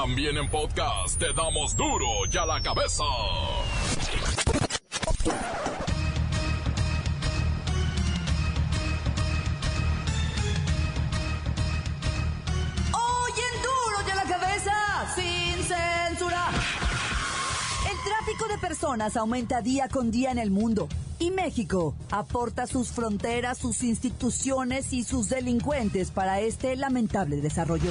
También en podcast te damos duro y a la cabeza. Hoy en duro y a la cabeza, sin censura. El tráfico de personas aumenta día con día en el mundo. Y México aporta sus fronteras, sus instituciones y sus delincuentes para este lamentable desarrollo.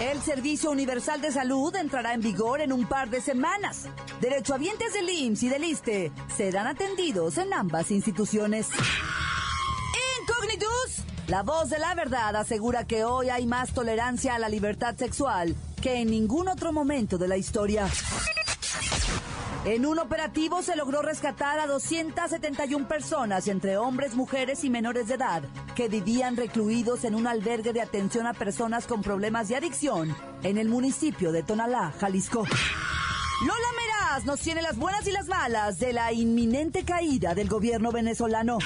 El Servicio Universal de Salud entrará en vigor en un par de semanas. Derechohabientes del IMSS y del ISTE serán atendidos en ambas instituciones. Incognitus, la voz de la verdad asegura que hoy hay más tolerancia a la libertad sexual que en ningún otro momento de la historia. En un operativo se logró rescatar a 271 personas, entre hombres, mujeres y menores de edad, que vivían recluidos en un albergue de atención a personas con problemas de adicción en el municipio de Tonalá, Jalisco. Lola Meraz nos tiene las buenas y las malas de la inminente caída del gobierno venezolano.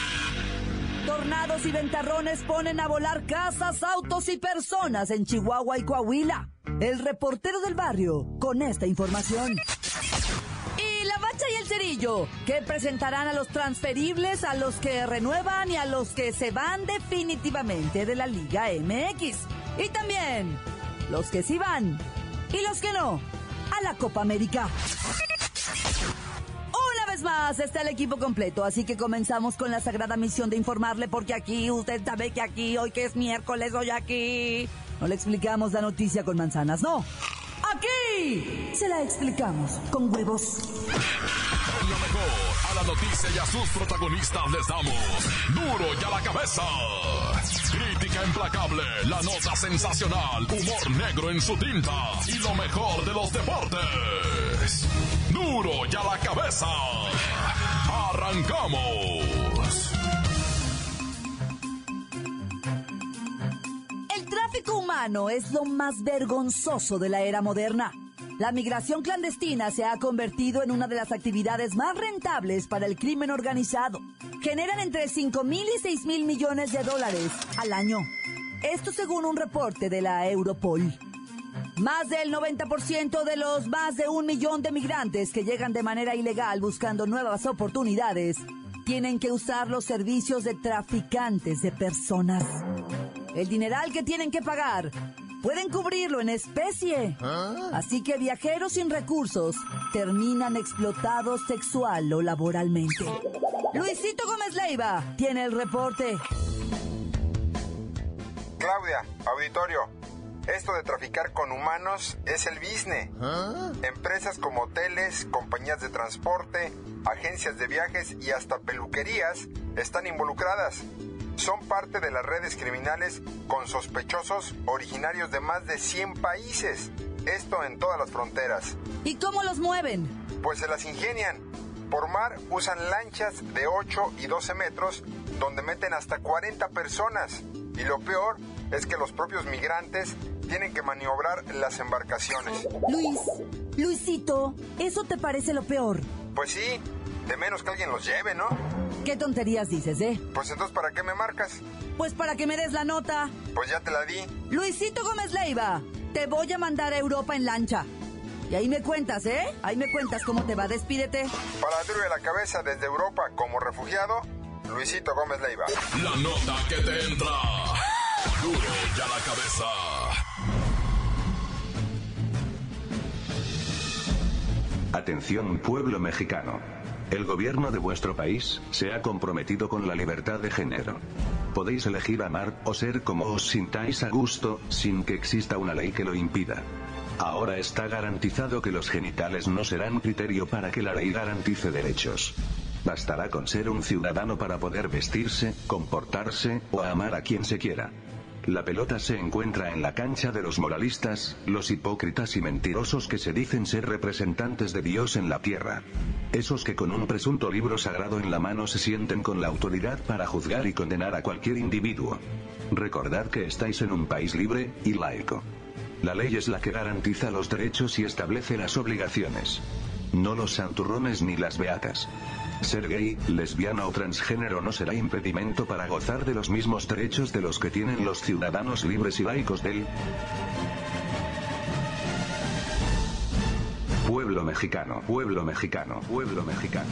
Tornados y ventarrones ponen a volar casas, autos y personas en Chihuahua y Coahuila. El reportero del barrio con esta información. Que presentarán a los transferibles, a los que renuevan y a los que se van definitivamente de la Liga MX. Y también los que sí van y los que no a la Copa América. Una vez más está el equipo completo, así que comenzamos con la sagrada misión de informarle porque aquí, usted sabe que aquí, hoy que es miércoles, hoy aquí, no le explicamos la noticia con manzanas, no. Aquí se la explicamos con huevos. Lo mejor, a la noticia y a sus protagonistas les damos duro y a la cabeza. Crítica implacable, la nota sensacional, humor negro en su tinta y lo mejor de los deportes. Duro y a la cabeza. Arrancamos. El tráfico humano es lo más vergonzoso de la era moderna. La migración clandestina se ha convertido en una de las actividades más rentables para el crimen organizado. Generan entre 5 mil y 6 mil millones de dólares al año. Esto según un reporte de la Europol. Más del 90% de los más de un millón de migrantes que llegan de manera ilegal buscando nuevas oportunidades tienen que usar los servicios de traficantes de personas. El dineral que tienen que pagar pueden cubrirlo en especie. Así que viajeros sin recursos terminan explotados sexual o laboralmente. Luisito Gómez Leiva tiene el reporte. Claudia, auditorio. Esto de traficar con humanos es el business. Empresas como hoteles, compañías de transporte, agencias de viajes y hasta peluquerías están involucradas. Son parte de las redes criminales con sospechosos originarios de más de 100 países. Esto en todas las fronteras. ¿Y cómo los mueven? Pues se las ingenian. Por mar usan lanchas de 8 y 12 metros donde meten hasta 40 personas. Y lo peor es que los propios migrantes tienen que maniobrar las embarcaciones. Luis, Luisito, ¿eso te parece lo peor? Pues sí, de menos que alguien los lleve, ¿no? ¿Qué tonterías dices, eh? Pues entonces, ¿para qué me marcas? Pues para que me des la nota. Pues ya te la di. Luisito Gómez Leiva, te voy a mandar a Europa en lancha. Y ahí me cuentas, ¿eh? Ahí me cuentas cómo te va, despídete. Para duro de la cabeza desde Europa como refugiado, Luisito Gómez Leiva. La nota que te entra. Duro y a la cabeza. Atención pueblo mexicano. El gobierno de vuestro país se ha comprometido con la libertad de género. Podéis elegir amar o ser como os sintáis a gusto, sin que exista una ley que lo impida. Ahora está garantizado que los genitales no serán criterio para que la ley garantice derechos. Bastará con ser un ciudadano para poder vestirse, comportarse o amar a quien se quiera. La pelota se encuentra en la cancha de los moralistas, los hipócritas y mentirosos que se dicen ser representantes de Dios en la tierra. Esos que con un presunto libro sagrado en la mano se sienten con la autoridad para juzgar y condenar a cualquier individuo. Recordad que estáis en un país libre y laico. La ley es la que garantiza los derechos y establece las obligaciones. No los santurrones ni las beatas. Ser gay, lesbiana o transgénero no será impedimento para gozar de los mismos derechos de los que tienen los ciudadanos libres y laicos del Pueblo mexicano, pueblo mexicano, pueblo mexicano.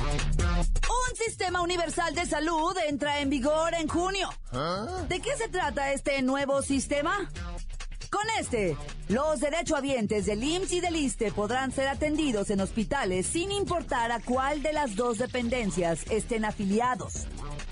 Un sistema universal de salud entra en vigor en junio. ¿De qué se trata este nuevo sistema? Con este, los derechohabientes del IMSS y del ISTE podrán ser atendidos en hospitales sin importar a cuál de las dos dependencias estén afiliados.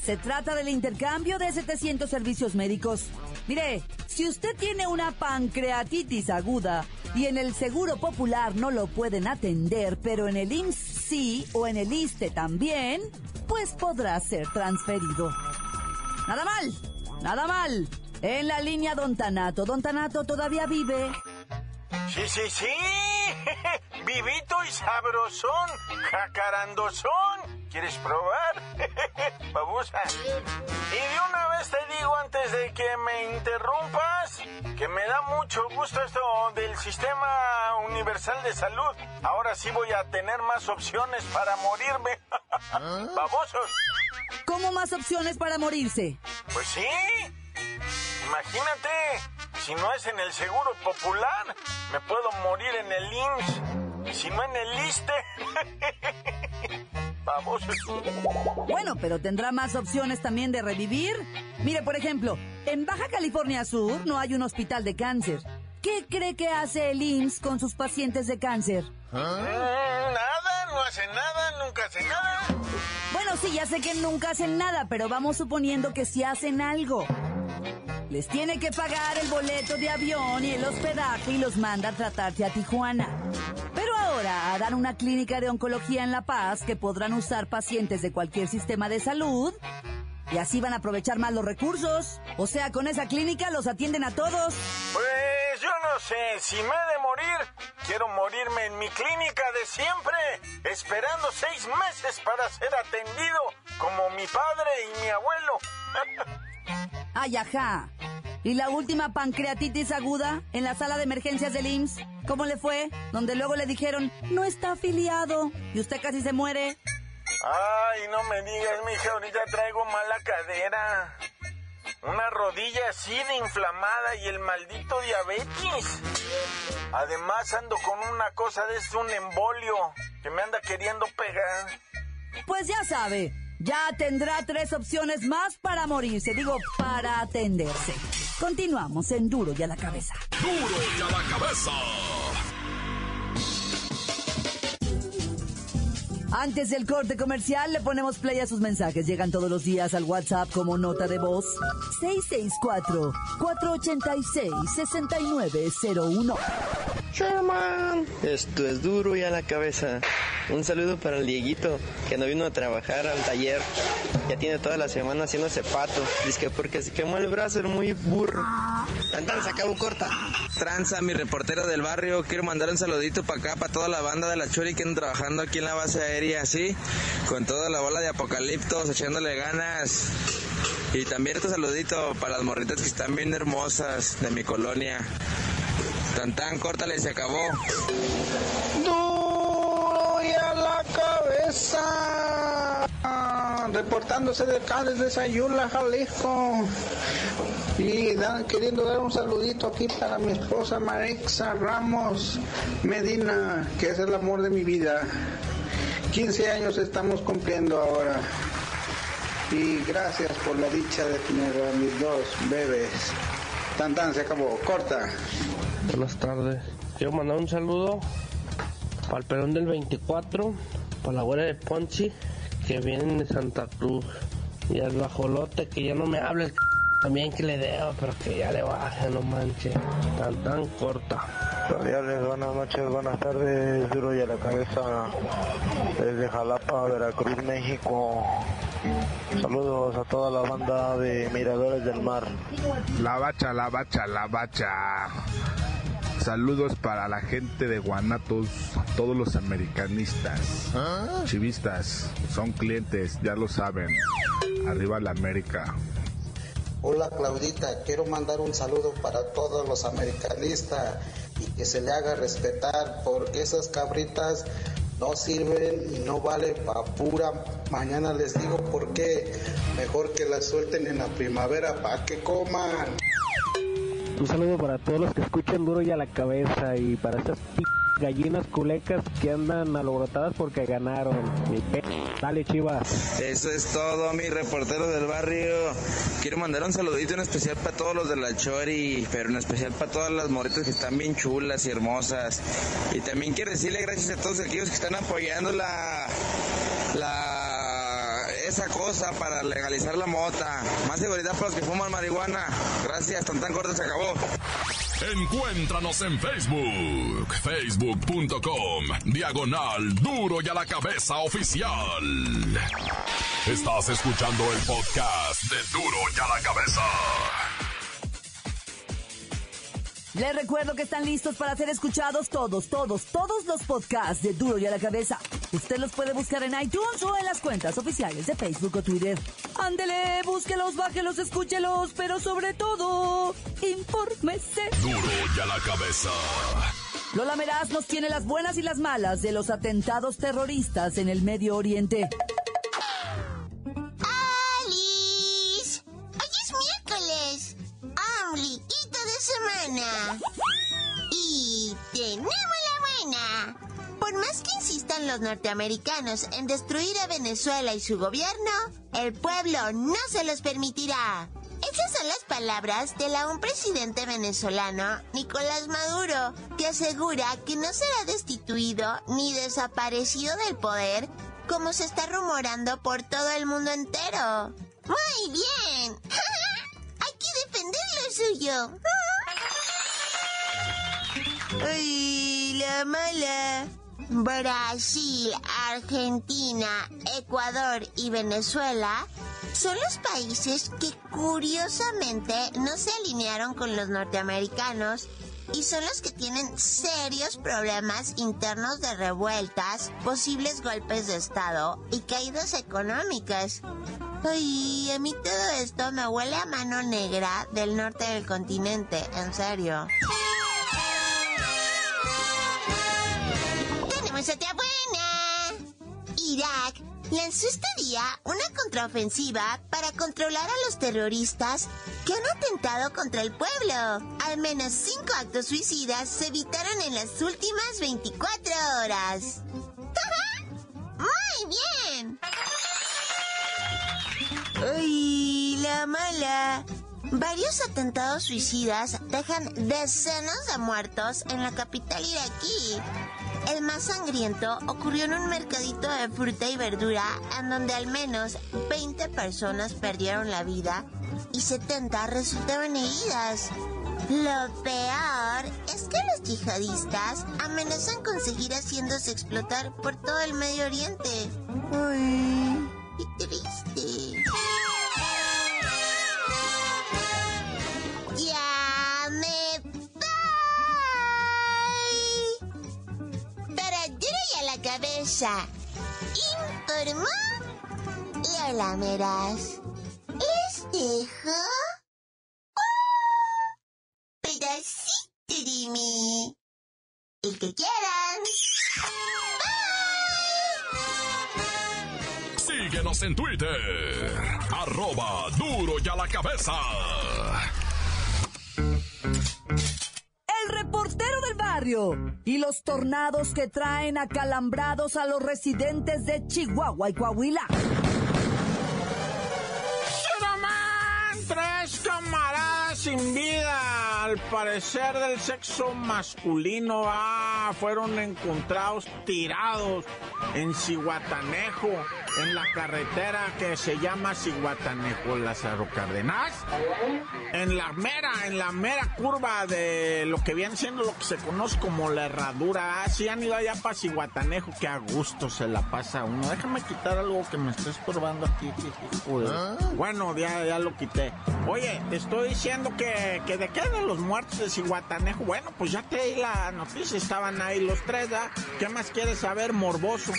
Se trata del intercambio de 700 servicios médicos. Mire, si usted tiene una pancreatitis aguda y en el Seguro Popular no lo pueden atender, pero en el IMSS sí o en el ISTE también, pues podrá ser transferido. Nada mal, nada mal. En la línea Don Tanato. Don Tanato todavía vive. Sí, sí, sí. Vivito y sabrosón. Jacarandosón. ¿Quieres probar? Babusa. Y de una vez te digo antes de que me interrumpas que me da mucho gusto esto del sistema universal de salud. Ahora sí voy a tener más opciones para morirme. Babosos. ¿Cómo más opciones para morirse? Pues sí. Imagínate, si no es en el Seguro Popular, me puedo morir en el IMSS. Si no en el ISTE. Vamos. Bueno, pero tendrá más opciones también de revivir. Mire, por ejemplo, en Baja California Sur no hay un hospital de cáncer. ¿Qué cree que hace el IMSS con sus pacientes de cáncer? Mm, nada, no hace nada, nunca hace nada. Bueno, sí, ya sé que nunca hacen nada, pero vamos suponiendo que sí hacen algo. Les tiene que pagar el boleto de avión y el hospedaje y los manda a tratarse a Tijuana. Pero ahora harán una clínica de oncología en La Paz que podrán usar pacientes de cualquier sistema de salud y así van a aprovechar más los recursos. O sea, con esa clínica los atienden a todos. Pues yo no sé, si me he de morir, quiero morirme en mi clínica de siempre, esperando seis meses para ser atendido como mi padre y mi abuelo. Ay, ajá. ¿Y la última pancreatitis aguda en la sala de emergencias del IMSS? ¿Cómo le fue? Donde luego le dijeron, no está afiliado. Y usted casi se muere. Ay, no me digas, mija, ahorita traigo mala cadera. Una rodilla así de inflamada y el maldito diabetes. Además ando con una cosa de este, un embolio, que me anda queriendo pegar. Pues ya sabe, ya tendrá tres opciones más para morirse, digo, para atenderse. Continuamos en Duro y a la cabeza. Duro y a la cabeza. Antes del corte comercial le ponemos play a sus mensajes. Llegan todos los días al WhatsApp como nota de voz 664-486-6901. Sherman. Esto es duro y a la cabeza. Un saludo para el Dieguito, que no vino a trabajar al taller. Ya tiene toda la semana haciéndose pato. Dice que porque se quemó el brazo, era muy burro. Entonces acabó corta. Tranza, mi reportero del barrio, quiero mandar un saludito para acá, para toda la banda de la Chori que andan trabajando aquí en la base aérea, ¿sí? Con toda la bola de apocaliptos, echándole ganas. Y también este saludito para las morritas que están bien hermosas de mi colonia. Tan tan, córtale, se acabó. A cabeza. Reportándose de acá desde Sayula, Jalisco. Y da- queriendo dar un saludito aquí para mi esposa Marexa Ramos Medina, que es el amor de mi vida. 15 años estamos cumpliendo ahora. Y gracias por la dicha de tener a mis dos bebés. Tan tan se acabó. Corta. Buenas tardes. Quiero mandar un saludo para el pelón del 24, para la abuela de Ponchi, que vienen de Santa Cruz, y al bajolote, que ya no me hable el c- también que le debo, pero que ya le baje, no manches, tan tan corta. Radiales, buenas noches, buenas tardes, duro y a la cabeza desde Jalapa, Veracruz, México. Saludos a toda la banda de Miradores del Mar. La bacha, la bacha, la bacha. Saludos para la gente de Guanatos, todos los americanistas, chivistas, son clientes, ya lo saben. Arriba la América. Hola Claudita, quiero mandar un saludo para todos los americanistas y que se le haga respetar porque esas cabritas no sirven y no valen para pura. Mañana les digo por qué. Mejor que las suelten en la primavera para que coman. Un saludo para todos los que escuchan duro y a la cabeza y para esas p gallinas culecas que andan alborotadas porque ganaron. Dale, chivas. Eso es todo, mi reportero del barrio. Quiero mandar un saludito en especial para todos los de la Chori, pero en especial para todas las moritas que están bien chulas y hermosas. Y también quiero decirle gracias a todos aquellos que están apoyando la, la, esa cosa para legalizar la mota. Más seguridad para los que fuman marihuana. Gracias, tan tan corto se acabó. Encuéntranos en Facebook, facebook.com, diagonal duro y a la cabeza oficial. Estás escuchando el podcast de duro y a la cabeza. Les recuerdo que están listos para ser escuchados todos, todos, todos los podcasts de Duro y a la Cabeza. Usted los puede buscar en iTunes o en las cuentas oficiales de Facebook o Twitter. Ándele, búsquelos, bájelos, escúchelos, pero sobre todo, infórmese. Duro y a la cabeza. Lola Meraz nos tiene las buenas y las malas de los atentados terroristas en el Medio Oriente. Y tenemos la buena. Por más que insistan los norteamericanos en destruir a Venezuela y su gobierno, el pueblo no se los permitirá. Esas son las palabras del aún presidente venezolano, Nicolás Maduro, que asegura que no será destituido ni desaparecido del poder como se está rumorando por todo el mundo entero. Muy bien. Hay que defender lo suyo. Ay, la mala. Brasil, Argentina, Ecuador y Venezuela son los países que curiosamente no se alinearon con los norteamericanos y son los que tienen serios problemas internos de revueltas, posibles golpes de Estado y caídas económicas. Ay, a mí todo esto me huele a mano negra del norte del continente, en serio. Buena. Irak lanzó este día una contraofensiva para controlar a los terroristas que han atentado contra el pueblo. Al menos cinco actos suicidas se evitaron en las últimas 24 horas. ¡Muy bien! ¡Ay, la mala! Varios atentados suicidas dejan decenas de muertos en la capital iraquí. El más sangriento ocurrió en un mercadito de fruta y verdura en donde al menos 20 personas perdieron la vida y 70 resultaron heridas. Lo peor es que los yihadistas amenazan con seguir haciéndose explotar por todo el Medio Oriente. Uy, qué triste. Informó Lola Meraz. Les dejo un pedacito de mí. El que quieran. Síguenos en Twitter. Arroba duro y a la cabeza. Y los tornados que traen acalambrados a los residentes de Chihuahua y Coahuila. Tres camaradas sin vida, al parecer del sexo masculino, ah, fueron encontrados tirados en Cihuatanejo, en la carretera que se llama Cihuatanejo Lázaro Cárdenas. En la mera, en la mera curva de lo que viene siendo lo que se conoce como la herradura. Ah, si han ido allá para Cihuatanejo, que a gusto se la pasa uno. Déjame quitar algo que me está estorbando aquí. de- Bueno, ya, ya lo quité. Oye, te estoy diciendo que, que de qué de los muertos de Cihuatanejo. Bueno, pues ya te di la noticia, estaban ahí los tres, ¿ah? ¿Qué más quieres saber, morboso?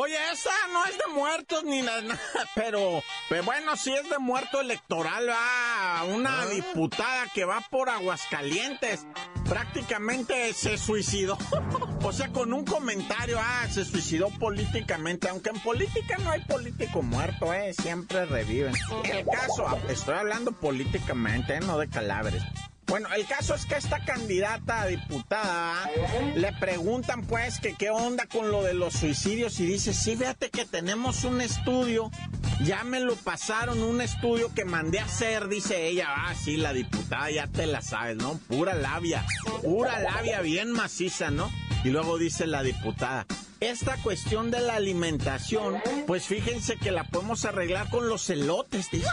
Oye, esa no es de muertos ni nada, pero, pero bueno, sí es de muerto electoral, va. Una diputada que va por Aguascalientes. Prácticamente se suicidó. o sea, con un comentario, ah, se suicidó políticamente. Aunque en política no hay político muerto, eh, siempre reviven. El caso, ah, estoy hablando políticamente, eh, no de cadáveres. Bueno, el caso es que esta candidata a diputada le preguntan pues que qué onda con lo de los suicidios y dice, sí, fíjate que tenemos un estudio, ya me lo pasaron, un estudio que mandé a hacer, dice ella, ah, sí, la diputada ya te la sabes, ¿no? Pura labia, pura labia bien maciza, ¿no? Y luego dice la diputada, esta cuestión de la alimentación, pues fíjense que la podemos arreglar con los elotes, dice.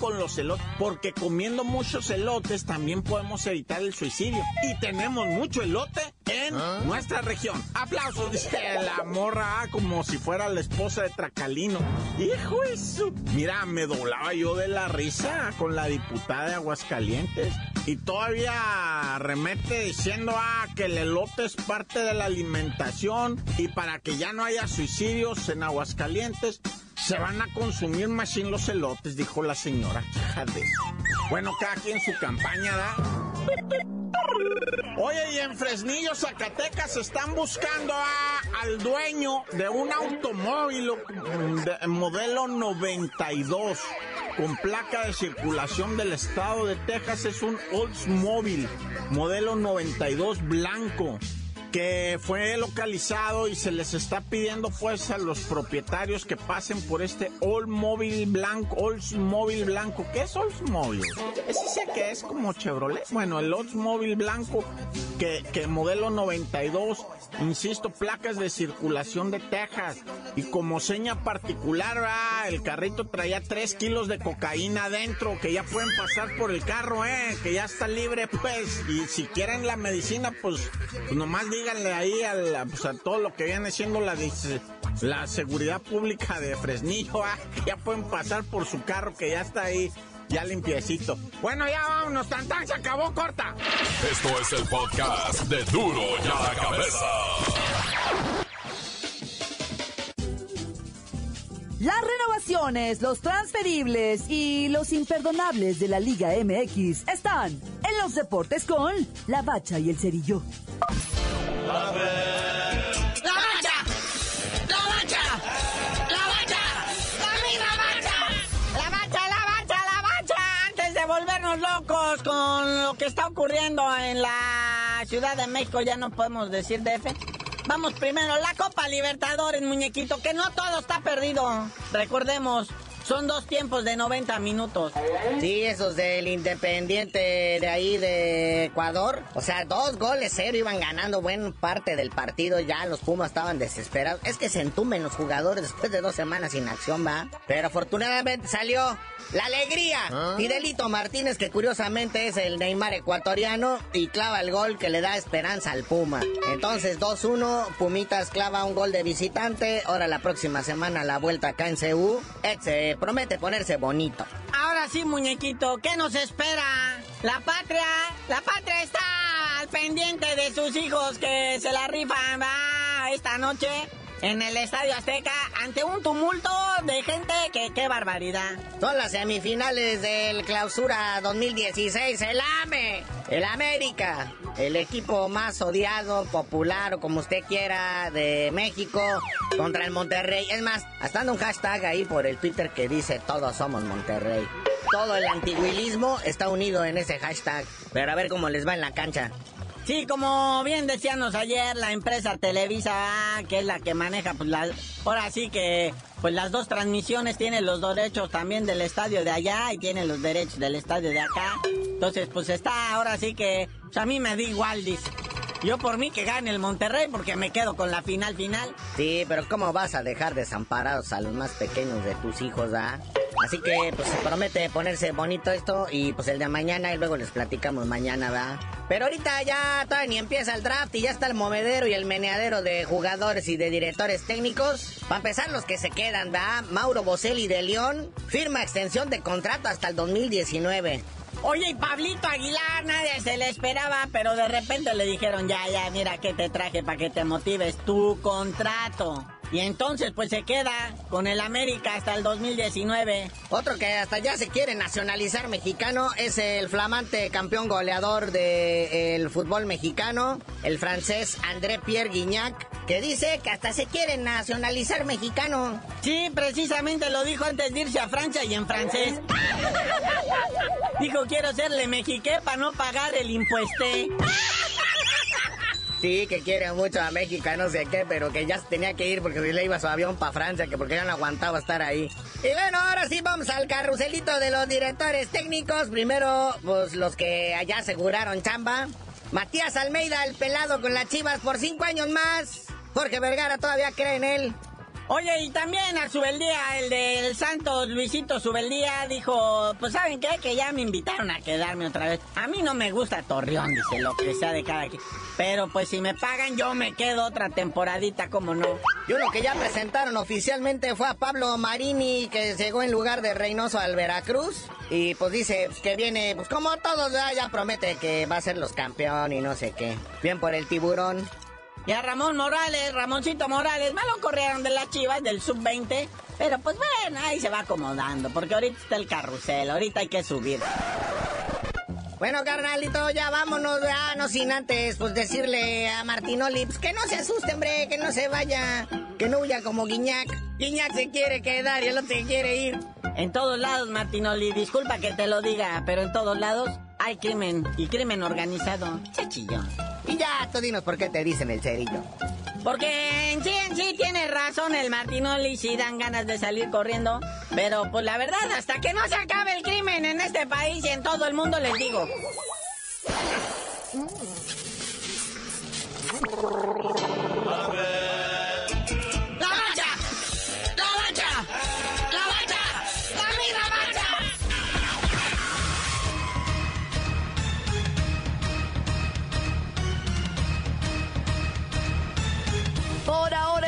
con los elotes, porque comiendo muchos elotes también podemos evitar el suicidio. Y tenemos mucho elote en nuestra región. Aplausos, dice la morra, ah, como si fuera la esposa de Tracalino. Hijo eso. Mira, me doblaba yo de la risa con la diputada de Aguascalientes. Y todavía remete diciendo, ah, que el elote es parte de la alimentación y para que ya no haya suicidios en Aguascalientes, se van a consumir más sin los elotes, dijo la señora. Fíjate. Bueno, cada quien su campaña, ¿da? Oye, y en Fresnillo, Zacatecas, están buscando a, al dueño de un automóvil de modelo 92 con placa de circulación del estado de Texas. Es un Oldsmobile modelo 92 blanco que fue localizado y se les está pidiendo pues a los propietarios que pasen por este Oldsmobile blanco, Oldsmobile blanco. ¿Qué es Oldsmobile? Ese sé que es como Chevrolet. Bueno, el Oldsmobile blanco que, que modelo 92, insisto, placas de circulación de Texas. Y como seña particular, ah, el carrito traía 3 kilos de cocaína adentro, que ya pueden pasar por el carro, eh, que ya está libre, pues. Y si quieren la medicina, pues, pues nomás díganle ahí a, pues, a todo lo que viene siendo la, la seguridad pública de Fresnillo, ah, que ya pueden pasar por su carro, que ya está ahí ya limpiecito. Bueno, ya vámonos, tan tan, se acabó corta. Esto es el podcast de Duro y a la cabeza. Las renovaciones, los transferibles y los imperdonables de la Liga MX están en los deportes con La Bacha y el Cerillo. Locos con lo que está ocurriendo en la Ciudad de México, ya no podemos decir DF. Vamos primero, la Copa Libertadores, muñequito, que no todo está perdido. Recordemos, son dos tiempos de 90 minutos. Sí, esos del Independiente de ahí de Ecuador. O sea, dos goles cero iban ganando buena parte del partido. Ya los Pumas estaban desesperados. Es que se entumen los jugadores después de dos semanas sin acción, va. Pero afortunadamente salió la alegría. Fidelito Martínez, que curiosamente es el Neymar ecuatoriano, y clava el gol que le da esperanza al Puma. Entonces, 2-1, Pumitas clava un gol de visitante. Ahora la próxima semana la vuelta acá en CU. Se promete ponerse bonito. Ahora sí, muñequito, ¿qué nos espera? La patria, la patria está al pendiente de sus hijos que se la rifan, va, esta noche en el Estadio Azteca ante un tumulto de gente que qué barbaridad. Son las semifinales del Clausura 2016, el AME, el América, el equipo más odiado, popular o como usted quiera de México contra el Monterrey. Es más, hasta un hashtag ahí por el Twitter que dice todos somos Monterrey. Todo el antiguilismo está unido en ese hashtag. Pero a ver cómo les va en la cancha. Sí, como bien decíamos ayer, la empresa Televisa, que es la que maneja, pues la, ahora sí que, pues las dos transmisiones tienen los derechos también del estadio de allá y tienen los derechos del estadio de acá. Entonces, pues está, ahora sí que, pues a mí me da igual, dice. Yo por mí que gane el Monterrey porque me quedo con la final final. Sí, pero ¿cómo vas a dejar desamparados a los más pequeños de tus hijos, ah? Así que pues se promete ponerse bonito esto y pues el de mañana y luego les platicamos mañana, ¿verdad? Pero ahorita ya todavía ni empieza el draft y ya está el movedero y el meneadero de jugadores y de directores técnicos. Para empezar los que se quedan, ¿verdad? Mauro Boselli de León firma extensión de contrato hasta el 2019. Oye, y Pablito Aguilar, nadie se le esperaba, pero de repente le dijeron, ya, ya, mira que te traje para que te motives tu contrato. Y entonces pues se queda con el América hasta el 2019. Otro que hasta ya se quiere nacionalizar mexicano es el flamante campeón goleador del fútbol mexicano, el francés André Pierre Guignac, que dice que hasta se quiere nacionalizar mexicano. Sí, precisamente lo dijo antes de irse a Francia y en francés. Dijo, quiero serle mexiqué para no pagar el impuesto. Sí, que quiere mucho a México, no sé qué, pero que ya tenía que ir porque le iba su avión para Francia, que porque ya no aguantaba estar ahí. Y bueno, ahora sí vamos al carruselito de los directores técnicos. Primero, pues los que allá aseguraron chamba. Matías Almeida, el pelado con las chivas por cinco años más. Jorge Vergara todavía cree en él. Oye, y también a Subeldía, el del Santos Luisito Subeldía, dijo, pues ¿saben qué? Que ya me invitaron a quedarme otra vez. A mí no me gusta Torreón, dice, lo que sea de cada quien. Pero pues si me pagan, yo me quedo otra temporadita, como no. Y uno que ya presentaron oficialmente fue a Pablo Marini, que llegó en lugar de Reynoso al Veracruz. Y pues dice que viene, pues como todos, ya, ya promete que va a ser los campeón y no sé qué. Bien por el tiburón. Y a Ramón Morales, Ramoncito Morales, me lo corrieron de las chivas del sub-20. Pero pues bueno, ahí se va acomodando, porque ahorita está el carrusel, ahorita hay que subir. Bueno, carnalito, ya vámonos, ya, no sin antes, pues decirle a Martinoli, pues que no se asuste, hombre, que no se vaya, que no huya como Guiñac. Guiñac se quiere quedar y el otro se quiere ir. En todos lados, Martinoli, disculpa que te lo diga, pero en todos lados hay crimen, y crimen organizado. Chachillo. Y ya, tú dinos por qué te dicen el cerillo. Porque en sí, en sí tiene razón el Martinoli, sí dan ganas de salir corriendo. Pero pues la verdad, hasta que no se acabe el crimen en este país y en todo el mundo, les digo.